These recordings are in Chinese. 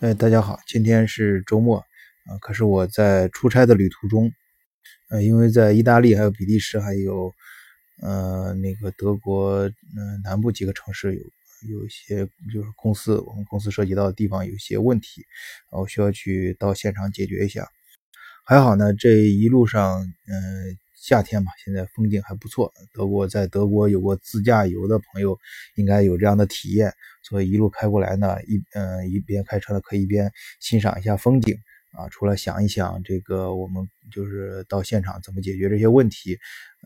哎，大家好，今天是周末啊，可是我在出差的旅途中，呃，因为在意大利、还有比利时、还有呃那个德国嗯南部几个城市有有一些就是公司，我们公司涉及到的地方有一些问题，我需要去到现场解决一下。还好呢，这一路上嗯。夏天嘛，现在风景还不错。德国在德国有过自驾游的朋友，应该有这样的体验。所以一路开过来呢，一嗯一边开车呢，可以一边欣赏一下风景啊。除了想一想这个，我们就是到现场怎么解决这些问题，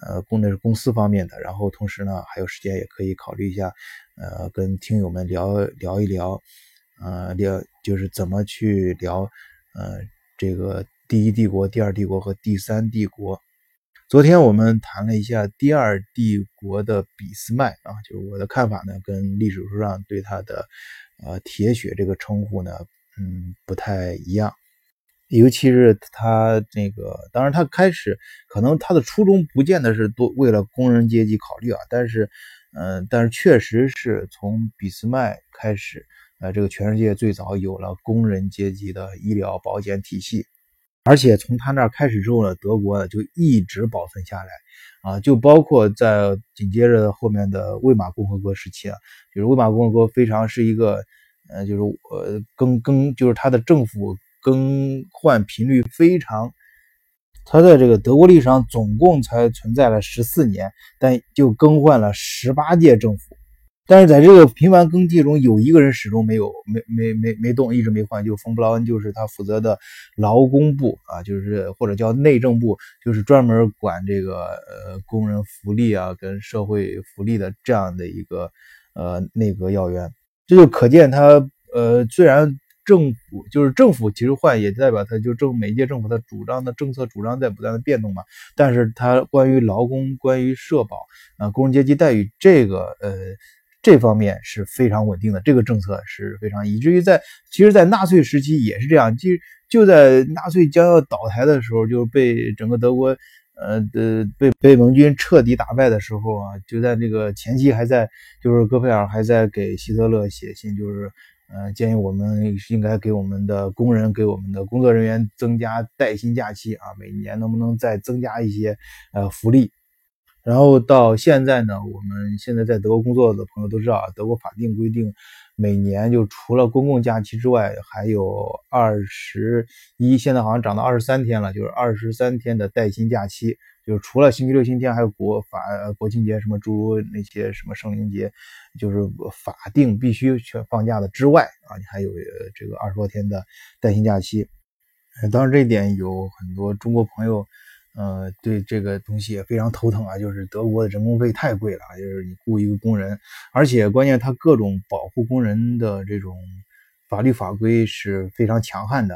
呃，公那是公司方面的。然后同时呢，还有时间也可以考虑一下，呃，跟听友们聊聊一聊，呃，聊就是怎么去聊，呃，这个第一帝国、第二帝国和第三帝国。昨天我们谈了一下第二帝国的俾斯麦啊，就是我的看法呢，跟历史书上对他的呃铁血这个称呼呢，嗯，不太一样。尤其是他那个，当然他开始可能他的初衷不见得是多为了工人阶级考虑啊，但是嗯，但是确实是从俾斯麦开始，呃，这个全世界最早有了工人阶级的医疗保险体系。而且从他那儿开始之后呢，德国就一直保存下来，啊，就包括在紧接着后面的魏玛共和国时期啊，就是魏玛共和国非常是一个，呃，就是呃更更就是它的政府更换频率非常，它在这个德国历史上总共才存在了十四年，但就更换了十八届政府。但是在这个频繁更替中，有一个人始终没有没没没没动，一直没换，就冯布劳恩，就是他负责的劳工部啊，就是或者叫内政部，就是专门管这个呃工人福利啊跟社会福利的这样的一个呃内阁要员。这就可见他呃虽然政府就是政府其实换也代表他就政每一届政府他主张的政策主张在不断的变动嘛，但是他关于劳工、关于社保啊、工人阶级待遇这个呃。这方面是非常稳定的，这个政策是非常，以至于在其实，在纳粹时期也是这样，就就在纳粹将要倒台的时候，就被整个德国，呃的被被盟军彻底打败的时候啊，就在那个前期还在，就是戈培尔还在给希特勒写信，就是呃建议我们应该给我们的工人、给我们的工作人员增加带薪假期啊，每年能不能再增加一些呃福利。然后到现在呢，我们现在在德国工作的朋友都知道啊，德国法定规定，每年就除了公共假期之外，还有二十一，现在好像涨到二十三天了，就是二十三天的带薪假期，就是除了星期六、星期天，还有国法国庆节什么诸如那些什么圣灵节，就是法定必须全放假的之外啊，你还有这个二十多天的带薪假期。当然这一点有很多中国朋友。呃，对这个东西也非常头疼啊，就是德国的人工费太贵了，就是你雇一个工人，而且关键他各种保护工人的这种法律法规是非常强悍的。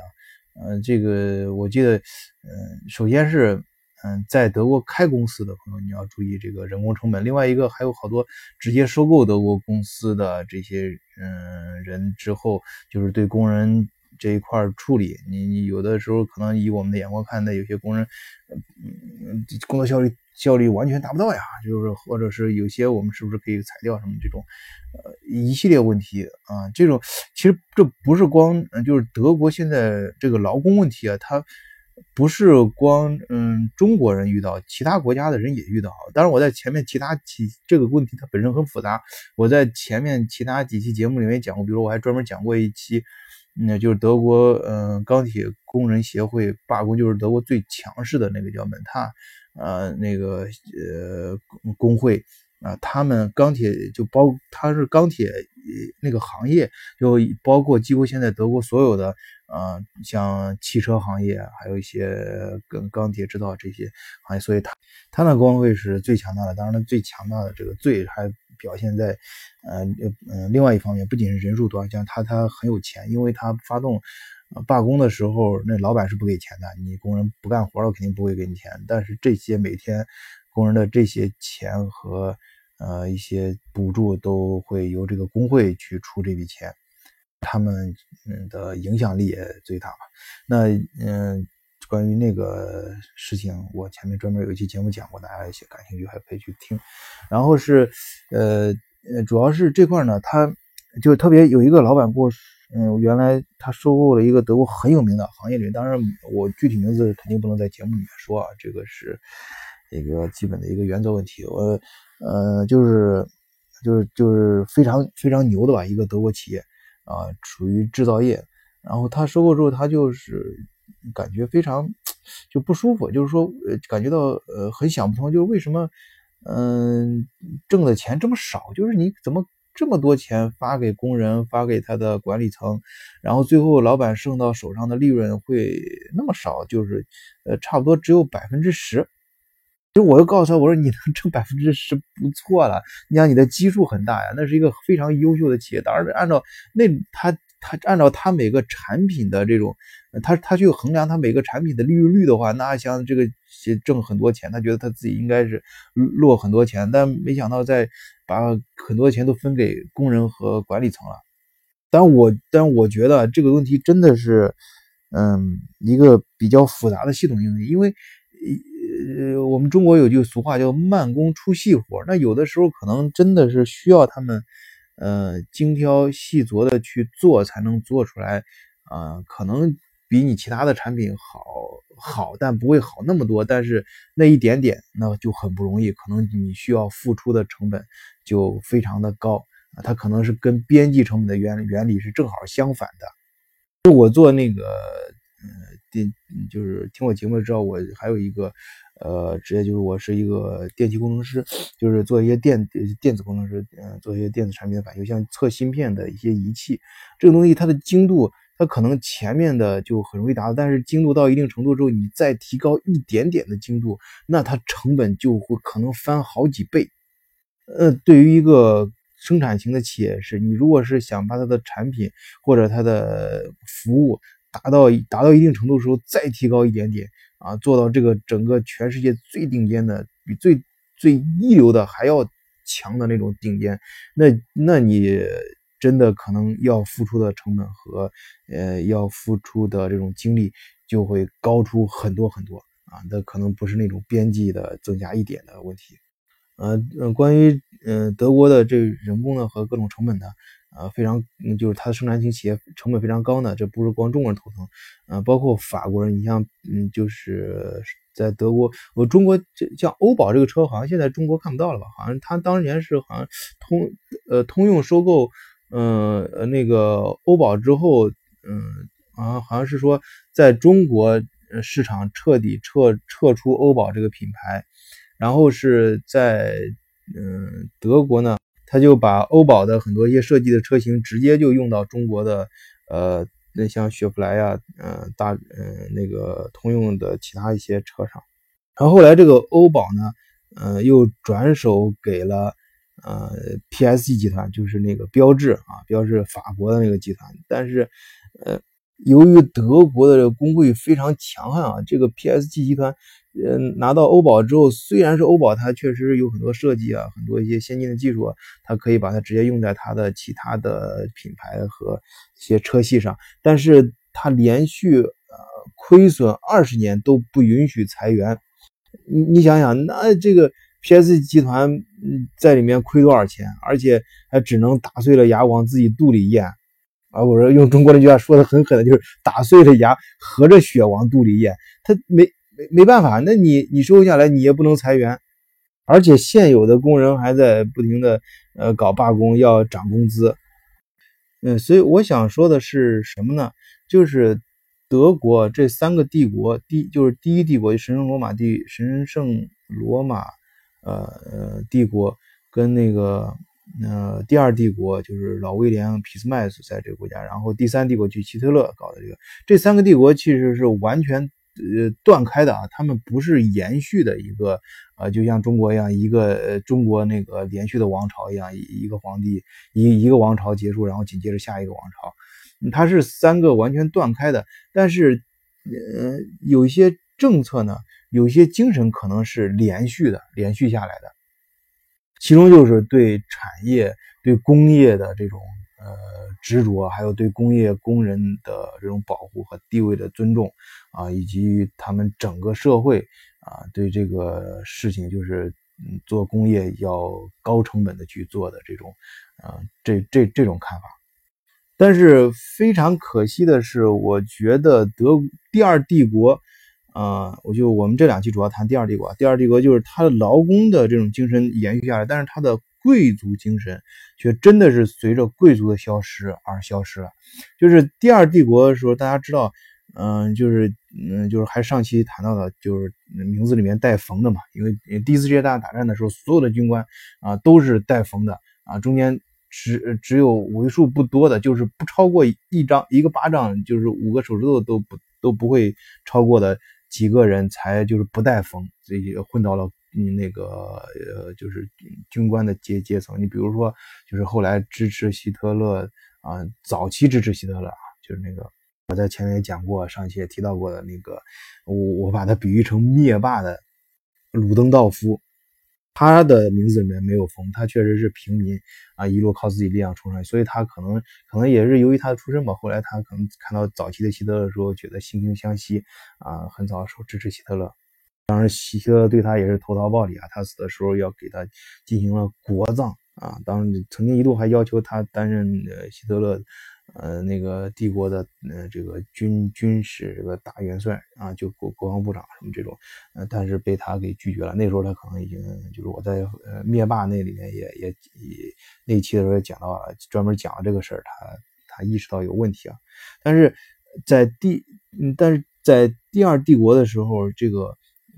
呃，这个我记得，嗯，首先是，嗯，在德国开公司的朋友你要注意这个人工成本，另外一个还有好多直接收购德国公司的这些嗯人之后，就是对工人。这一块处理，你你有的时候可能以我们的眼光看，那有些工人，嗯，工作效率效率完全达不到呀，就是或者是有些我们是不是可以裁掉什么这种，呃，一系列问题啊，这种其实这不是光，就是德国现在这个劳工问题啊，它不是光嗯中国人遇到，其他国家的人也遇到。当然我在前面其他几这个问题它本身很复杂，我在前面其他几期节目里面讲过，比如我还专门讲过一期。那就是德国，嗯，钢铁工人协会罢工，就是德国最强势的那个叫门塔，呃，那个呃工会啊，他们钢铁就包，它是钢铁那个行业，就包括几乎现在德国所有的，啊，像汽车行业，还有一些跟钢铁制造这些行业，所以它它那工会是最强大的，当然最强大的这个最还。表现在，呃呃另外一方面，不仅是人数多，像他他很有钱，因为他发动罢工的时候，那老板是不给钱的，你工人不干活了，肯定不会给你钱。但是这些每天工人的这些钱和呃一些补助都会由这个工会去出这笔钱，他们嗯的影响力也最大吧。那嗯。关于那个事情，我前面专门有一期节目讲过，大家些感兴趣还可以去听。然后是，呃呃，主要是这块呢，他就特别有一个老板跟我嗯，原来他收购了一个德国很有名的行业里，当然我具体名字肯定不能在节目里面说啊，这个是一个基本的一个原则问题。我呃，就是就是就是非常非常牛的吧，一个德国企业啊，属于制造业。然后他收购之后，他就是感觉非常就不舒服，就是说呃，感觉到呃很想不通，就是为什么嗯挣的钱这么少，就是你怎么？这么多钱发给工人，发给他的管理层，然后最后老板剩到手上的利润会那么少，就是呃差不多只有百分之十。其实我又告诉他，我说你能挣百分之十不错了，你想你的基数很大呀，那是一个非常优秀的企业。当然按照那他。他按照他每个产品的这种，他他去衡量他每个产品的利润率的话，那像这个挣很多钱，他觉得他自己应该是落很多钱，但没想到在把很多钱都分给工人和管理层了。但我但我觉得这个问题真的是，嗯，一个比较复杂的系统性问题因为呃，我们中国有句俗话叫慢工出细活，那有的时候可能真的是需要他们。呃，精挑细琢的去做，才能做出来，啊，可能比你其他的产品好好，但不会好那么多。但是那一点点，那就很不容易，可能你需要付出的成本就非常的高。它可能是跟边际成本的原原理是正好相反的。就我做那个，呃，电就是听我节目知道，我还有一个。呃，职业就是我是一个电气工程师，就是做一些电电子工程师，嗯，做一些电子产品的反应，像测芯片的一些仪器，这个东西它的精度，它可能前面的就很容易达到，但是精度到一定程度之后，你再提高一点点的精度，那它成本就会可能翻好几倍。呃，对于一个生产型的企业，是你如果是想把它的产品或者它的服务达到达到一定程度的时候，再提高一点点。啊，做到这个整个全世界最顶尖的，比最最一流的还要强的那种顶尖，那那你真的可能要付出的成本和呃要付出的这种精力就会高出很多很多啊，那可能不是那种边际的增加一点的问题。呃呃，关于呃德国的这人工的和各种成本的。呃，非常，就是它的生产型企业成本非常高呢，这不是光中国人头疼，呃，包括法国人，你像，嗯，就是在德国，我中国这像欧宝这个车，好像现在中国看不到了吧？好像他当年是好像通，呃，通用收购，嗯，那个欧宝之后，嗯，好像好像是说在中国市场彻底撤撤出欧宝这个品牌，然后是在，嗯，德国呢。他就把欧宝的很多一些设计的车型直接就用到中国的，呃，那像雪佛兰呀，嗯，大，嗯，那个通用的其他一些车上。然后后来这个欧宝呢，呃，又转手给了，呃，PSG 集团，就是那个标致啊，标致法国的那个集团。但是，呃，由于德国的工会非常强悍啊，这个 PSG 集团。嗯，拿到欧宝之后，虽然是欧宝，它确实有很多设计啊，很多一些先进的技术啊，它可以把它直接用在它的其他的品牌和一些车系上，但是它连续呃亏损二十年都不允许裁员。你你想想，那这个 PS 集团嗯在里面亏多少钱，而且还只能打碎了牙往自己肚里咽啊！我说用中国那句话说的很狠的，就是打碎了牙合着血往肚里咽，他没。没没办法，那你你收下来，你也不能裁员，而且现有的工人还在不停的呃搞罢工，要涨工资。嗯，所以我想说的是什么呢？就是德国这三个帝国，第就是第一帝国神圣罗马帝神圣罗马呃帝国，跟那个呃第二帝国就是老威廉俾斯麦在这个国家，然后第三帝国就希特勒搞的这个，这三个帝国其实是完全。呃，断开的啊，他们不是延续的一个，呃，就像中国一样，一个呃中国那个连续的王朝一样，一个皇帝一一个王朝结束，然后紧接着下一个王朝，它是三个完全断开的。但是，呃，有一些政策呢，有些精神可能是连续的，连续下来的，其中就是对产业、对工业的这种。呃，执着，还有对工业工人的这种保护和地位的尊重啊，以及他们整个社会啊，对这个事情就是嗯做工业要高成本的去做的这种，啊，这这这种看法。但是非常可惜的是，我觉得德第二帝国，啊，我就我们这两期主要谈第二帝国。第二帝国就是他的劳工的这种精神延续下来，但是他的贵族精神却真的是随着贵族的消失而消失了。就是第二帝国的时候，大家知道，嗯，就是嗯，就是还上期谈到的，就是名字里面带冯的嘛，因为第一次世界大战打仗的时候，所有的军官啊都是带冯的啊，中间。只只有为数不多的，就是不超过一张一个巴掌，就是五个手指头都不都不会超过的几个人才就是不带封，这些混到了嗯那个呃就是军官的阶阶层。你比如说，就是后来支持希特勒啊，早期支持希特勒啊，就是那个我在前面也讲过，上期也提到过的那个，我我把它比喻成灭霸的鲁登道夫。他的名字里面没有冯，他确实是平民啊，一路靠自己力量冲上去，所以他可能可能也是由于他的出身吧。后来他可能看到早期的希特勒的时候，觉得惺惺相惜啊，很早的时候支持希特勒。当然，希特勒对他也是投桃报李啊，他死的时候要给他进行了国葬啊，当曾经一度还要求他担任呃希特勒。呃，那个帝国的呃这个军军事这个大元帅啊，就国国防部长什么这种，呃，但是被他给拒绝了。那时候他可能已经就是我在呃灭霸那里面也也也那期的时候也讲到了，专门讲了这个事儿，他他意识到有问题啊。但是在第嗯，但是在第二帝国的时候，这个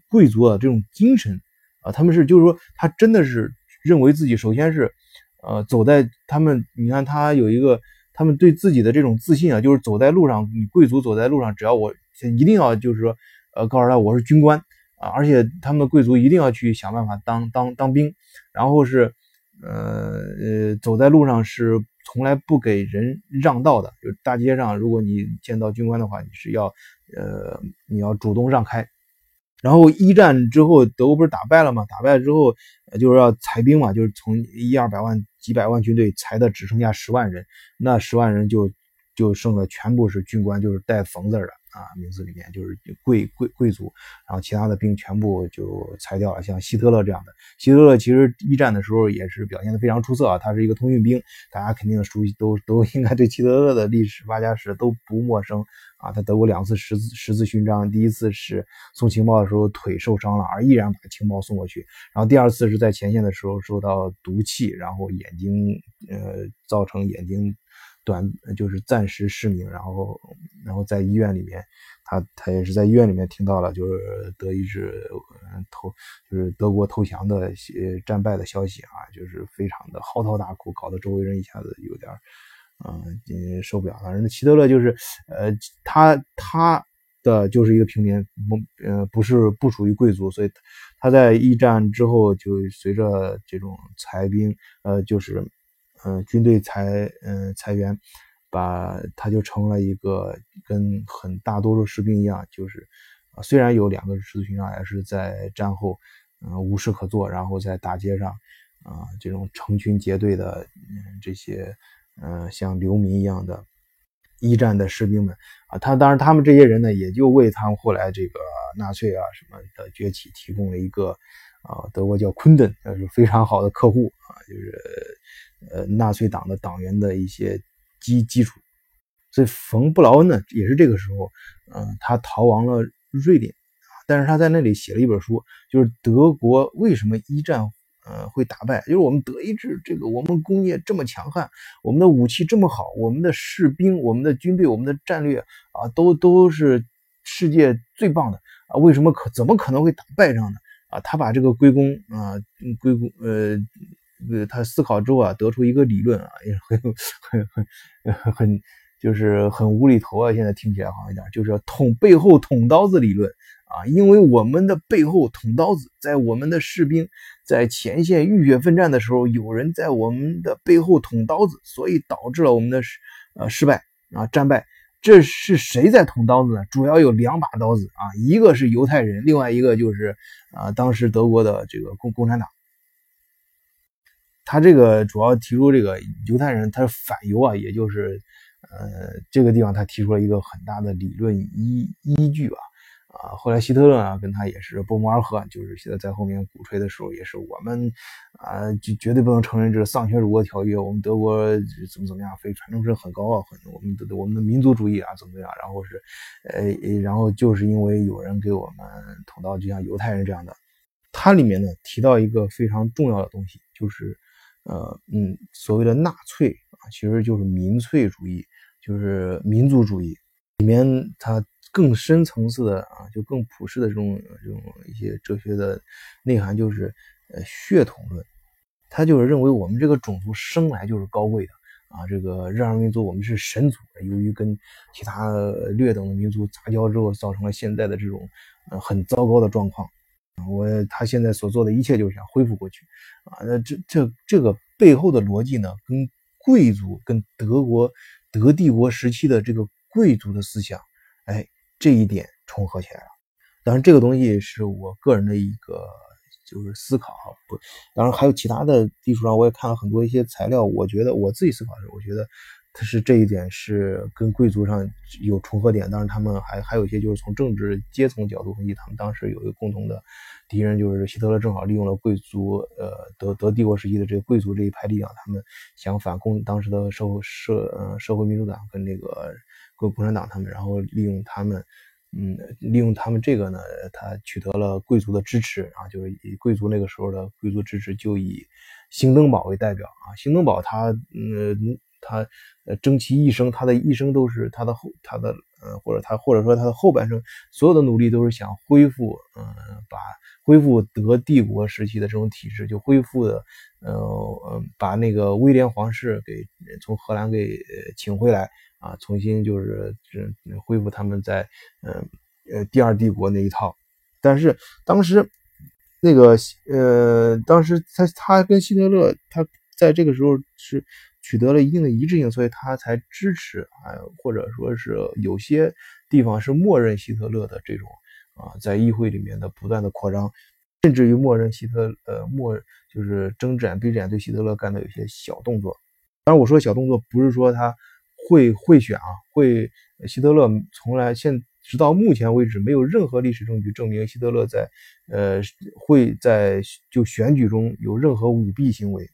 贵族的这种精神啊，他们是就是说他真的是认为自己首先是呃走在他们，你看他有一个。他们对自己的这种自信啊，就是走在路上，你贵族走在路上，只要我一定要就是说，呃，告诉他我是军官啊，而且他们的贵族一定要去想办法当 当当兵，然后是，呃呃，走在路上是从来不给人让道的，就大街上如果你见到军官的话，你是要，呃，你要主动让开。然后一战之后，德国不是打败了吗？打败之后，就是要裁兵嘛，就是从一二百万、几百万军队裁的只剩下十万人，那十万人就就剩的全部是军官，就是带冯字的。啊，名字里面就是贵贵贵族，然后其他的兵全部就裁掉了。像希特勒这样的，希特勒其实一战的时候也是表现的非常出色啊，他是一个通讯兵，大家肯定熟悉，都都应该对希特勒的历史发家史都不陌生啊。他得过两次十字十字勋章，第一次是送情报的时候腿受伤了，而依然把情报送过去，然后第二次是在前线的时候受到毒气，然后眼睛呃造成眼睛。短就是暂时失明，然后，然后在医院里面，他他也是在医院里面听到了就是德意志投就是德国投降的呃战败的消息啊，就是非常的嚎啕大哭，搞得周围人一下子有点嗯受不了。反正希特勒就是呃他他的就是一个平民，不呃不是不属于贵族，所以他在一战之后就随着这种裁兵呃就是。嗯，军队裁嗯裁员，把他就成了一个跟很大多数士兵一样，就是虽然有两个十字勋章，也是在战后嗯无事可做，然后在大街上啊这种成群结队的这些嗯像流民一样的一战的士兵们啊，他当然他们这些人呢，也就为他们后来这个纳粹啊什么的崛起提供了一个啊德国叫昆登，那是非常好的客户啊，就是。呃，纳粹党的党员的一些基基础，所以冯布劳恩呢，也是这个时候，嗯，他逃亡了瑞典，但是他在那里写了一本书，就是德国为什么一战，呃，会打败，就是我们德意志这个我们工业这么强悍，我们的武器这么好，我们的士兵、我们的军队、我们的战略啊，都都是世界最棒的啊，为什么可怎么可能会打败仗呢？啊，他把这个归功啊，归功呃。呃，他思考之后啊，得出一个理论啊，也很很很很，就是很无厘头啊。现在听起来好像一点，就是捅背后捅刀子理论啊。因为我们的背后捅刀子，在我们的士兵在前线浴血奋战的时候，有人在我们的背后捅刀子，所以导致了我们的失呃失败啊战败。这是谁在捅刀子呢？主要有两把刀子啊，一个是犹太人，另外一个就是啊当时德国的这个共共产党。他这个主要提出这个犹太人他是反犹啊，也就是，呃，这个地方他提出了一个很大的理论依依据吧，啊，后来希特勒啊跟他也是不谋而合，就是现在在后面鼓吹的时候，也是我们啊就绝对不能承认这个丧权辱国条约，我们德国怎么怎么样，非传承是很高傲，很我们的我们的民族主义啊怎么怎么样，然后是呃然后就是因为有人给我们捅刀，就像犹太人这样的，它里面呢提到一个非常重要的东西，就是呃嗯所谓的纳粹啊，其实就是民粹主义，就是民族主义里面它。更深层次的啊，就更普世的这种这种一些哲学的内涵，就是呃血统论。他就是认为我们这个种族生来就是高贵的啊，这个日耳曼民族我们是神族。由于跟其他劣等的民族杂交之后，造成了现在的这种呃很糟糕的状况。我他现在所做的一切就是想恢复过去啊。那这这这个背后的逻辑呢，跟贵族跟德国德帝国时期的这个贵族的思想，哎。这一点重合起来了，当然这个东西是我个人的一个就是思考不，当然还有其他的基础上，我也看了很多一些材料，我觉得我自己思考的时候，我觉得它是这一点是跟贵族上有重合点，当然他们还还有一些就是从政治阶层角度分析，他们当时有一个共同的敌人，就是希特勒正好利用了贵族，呃德德帝国时期的这个贵族这一派力量，他们想反攻当时的社会社呃社会民主党跟那个。共共产党他们，然后利用他们，嗯，利用他们这个呢，他取得了贵族的支持啊，就是以贵族那个时候的贵族支持，就以兴登堡为代表啊，兴登堡他，嗯，他呃，终其一生，他的一生都是他的后，他的呃，或者他或者说他的后半生，所有的努力都是想恢复，嗯，把恢复德帝国时期的这种体制，就恢复的，呃呃，把那个威廉皇室给从荷兰给请回来。啊，重新就是恢复他们在嗯呃第二帝国那一套，但是当时那个呃当时他他跟希特勒他在这个时候是取得了一定的一致性，所以他才支持啊，或者说是有些地方是默认希特勒的这种啊在议会里面的不断的扩张，甚至于默认希特呃默就是睁只眼闭只眼对希特勒干的有些小动作。当然我说小动作不是说他。会会选啊，会希特勒从来现直到目前为止没有任何历史证据证明希特勒在呃会在就选举中有任何舞弊行为，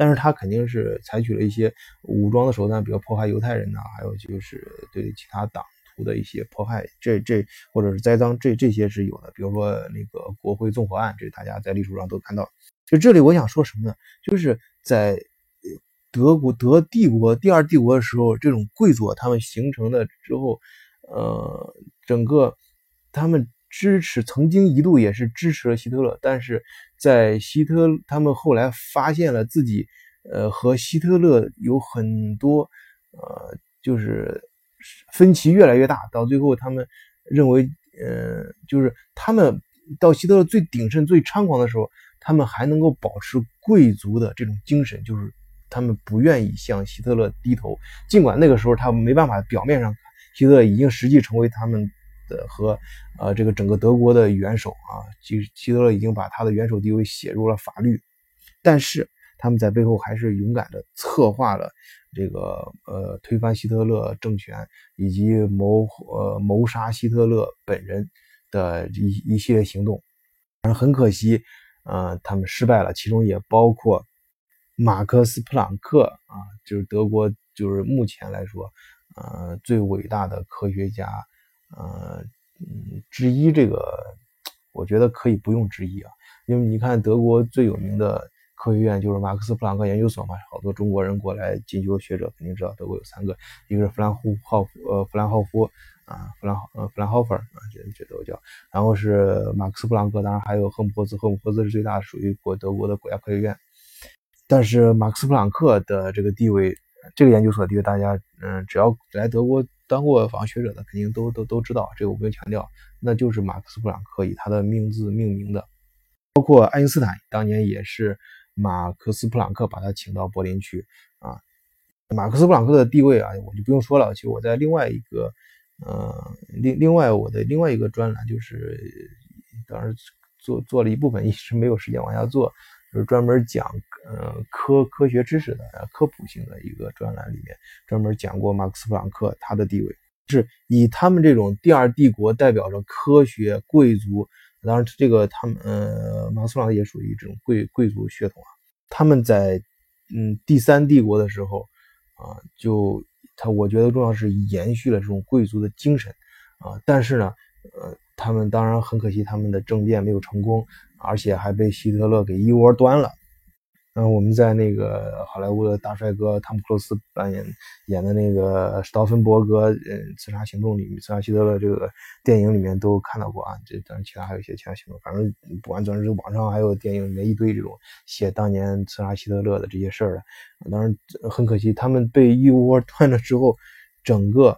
但是他肯定是采取了一些武装的手段，比如迫害犹太人呐，还有就是对其他党徒的一些迫害，这这或者是栽赃，这这些是有的。比如说那个国会纵火案，这大家在历史上都看到。就这里我想说什么呢？就是在。德国德帝国第二帝国的时候，这种贵族他们形成的之后，呃，整个他们支持曾经一度也是支持了希特勒，但是在希特他们后来发现了自己，呃，和希特勒有很多，呃，就是分歧越来越大，到最后他们认为，呃，就是他们到希特勒最鼎盛、最猖狂的时候，他们还能够保持贵族的这种精神，就是。他们不愿意向希特勒低头，尽管那个时候他们没办法，表面上希特勒已经实际成为他们的和呃这个整个德国的元首啊，其实希特勒已经把他的元首地位写入了法律，但是他们在背后还是勇敢的策划了这个呃推翻希特勒政权以及谋呃谋杀希特勒本人的一一系列行动，但是很可惜，呃他们失败了，其中也包括。马克思·普朗克啊，就是德国，就是目前来说，呃，最伟大的科学家，呃，嗯，之一。这个我觉得可以不用之一啊，因为你看德国最有名的科学院就是马克思·普朗克研究所嘛，好多中国人过来进修学者肯定知道，德国有三个，一个是弗兰霍霍夫，呃，弗兰霍夫啊，弗兰呃弗兰霍夫啊，这这都叫，然后是马克思·普朗克，当然还有赫姆霍兹，赫姆霍兹是最大，属于国德国的国家科学院。但是马克思·普朗克的这个地位，这个研究所地位，大家嗯，只要来德国当过访学者的，肯定都都都知道，这个我不用强调，那就是马克思·普朗克以他的名字命名的。包括爱因斯坦当年也是马克思·普朗克把他请到柏林去啊。马克思·普朗克的地位啊，我就不用说了。其实我在另外一个，呃，另另外我的另外一个专栏，就是当时做做了一部分，一直没有时间往下做。就是专门讲呃科科学知识的科普性的一个专栏里面，专门讲过马克思普朗克他的地位。是以他们这种第二帝国代表着科学贵族，当然这个他们呃马斯朗克也属于这种贵贵族血统啊。他们在嗯第三帝国的时候啊，就他我觉得重要是延续了这种贵族的精神啊，但是呢呃他们当然很可惜他们的政变没有成功，而且还被希特勒给一窝端了。嗯，我们在那个好莱坞的大帅哥汤姆克鲁斯扮演演的那个史道芬伯格，嗯，刺杀行动里面，刺杀希特勒这个电影里面都看到过啊。这当然其他还有一些其他行动，反正不管总之网上还有电影里面一堆这种写当年刺杀希特勒的这些事儿的。当然很可惜，他们被一窝端了之后，整个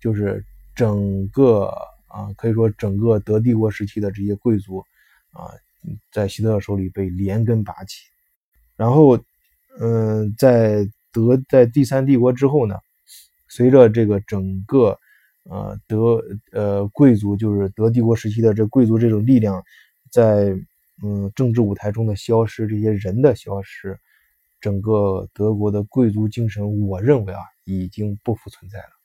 就是整个啊，可以说整个德帝国时期的这些贵族啊，在希特勒手里被连根拔起。然后，嗯，在德在第三帝国之后呢，随着这个整个呃德呃贵族就是德帝国时期的这贵族这种力量，在嗯政治舞台中的消失，这些人的消失，整个德国的贵族精神，我认为啊已经不复存在了。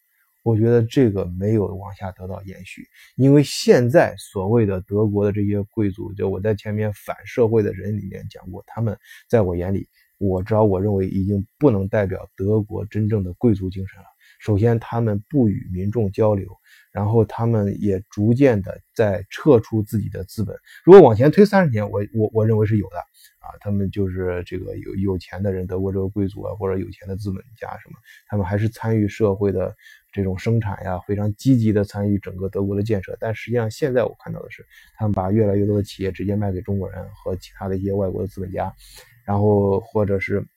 我觉得这个没有往下得到延续，因为现在所谓的德国的这些贵族，就我在前面反社会的人里面讲过，他们在我眼里，我知道我认为已经不能代表德国真正的贵族精神了。首先，他们不与民众交流，然后他们也逐渐的在撤出自己的资本。如果往前推三十年，我我我认为是有的。啊，他们就是这个有有钱的人，德国这个贵族啊，或者有钱的资本家什么，他们还是参与社会的这种生产呀，非常积极的参与整个德国的建设。但实际上，现在我看到的是，他们把越来越多的企业直接卖给中国人和其他的一些外国的资本家，然后或者是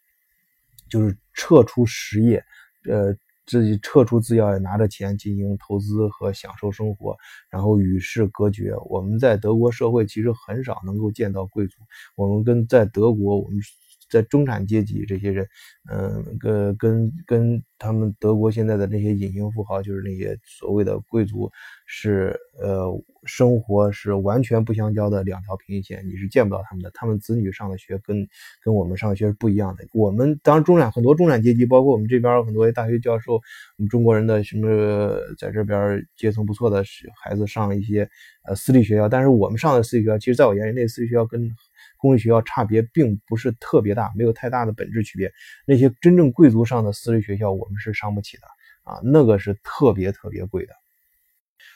就是撤出实业，呃。自己撤出资要，拿着钱进行投资和享受生活，然后与世隔绝。我们在德国社会其实很少能够见到贵族。我们跟在德国，我们。在中产阶级这些人，嗯，跟跟跟他们德国现在的那些隐形富豪，就是那些所谓的贵族，是呃，生活是完全不相交的两条平行线，你是见不到他们的。他们子女上的学跟跟我们上学是不一样的。我们当然中产很多中产阶级，包括我们这边很多大学教授，我们中国人的什么在这边阶层不错的孩子上一些呃私立学校，但是我们上的私立学校，其实在我眼里，那私立学校跟公立学校差别并不是特别大，没有太大的本质区别。那些真正贵族上的私立学校，我们是上不起的啊，那个是特别特别贵的。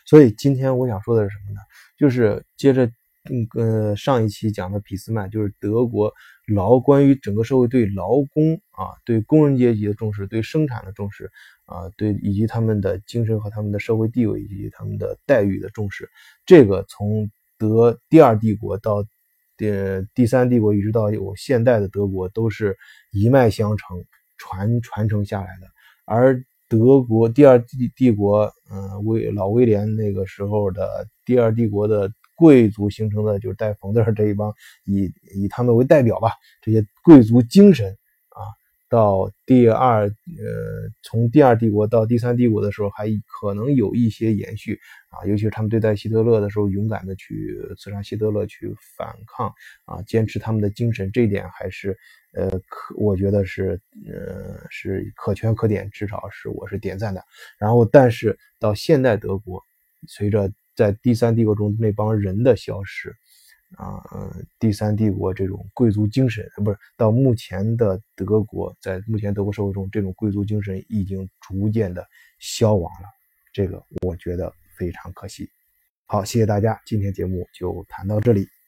所以今天我想说的是什么呢？就是接着嗯呃上一期讲的俾斯麦，就是德国劳关于整个社会对劳工啊，对工人阶级的重视，对生产的重视啊，对以及他们的精神和他们的社会地位以及他们的待遇的重视，这个从德第二帝国到第第三帝国一直到有现代的德国，都是一脉相承传传承下来的。而德国第二帝帝国，嗯，威老威廉那个时候的第二帝国的贵族形成的，就是带冯字这一帮，以以他们为代表吧，这些贵族精神。到第二，呃，从第二帝国到第三帝国的时候，还可能有一些延续啊，尤其是他们对待希特勒的时候，勇敢的去刺杀希特勒，去反抗啊，坚持他们的精神，这一点还是，呃，可我觉得是，呃，是可圈可点，至少是我是点赞的。然后，但是到现代德国，随着在第三帝国中那帮人的消失。啊，第三帝国这种贵族精神，不是到目前的德国，在目前德国社会中，这种贵族精神已经逐渐的消亡了，这个我觉得非常可惜。好，谢谢大家，今天节目就谈到这里。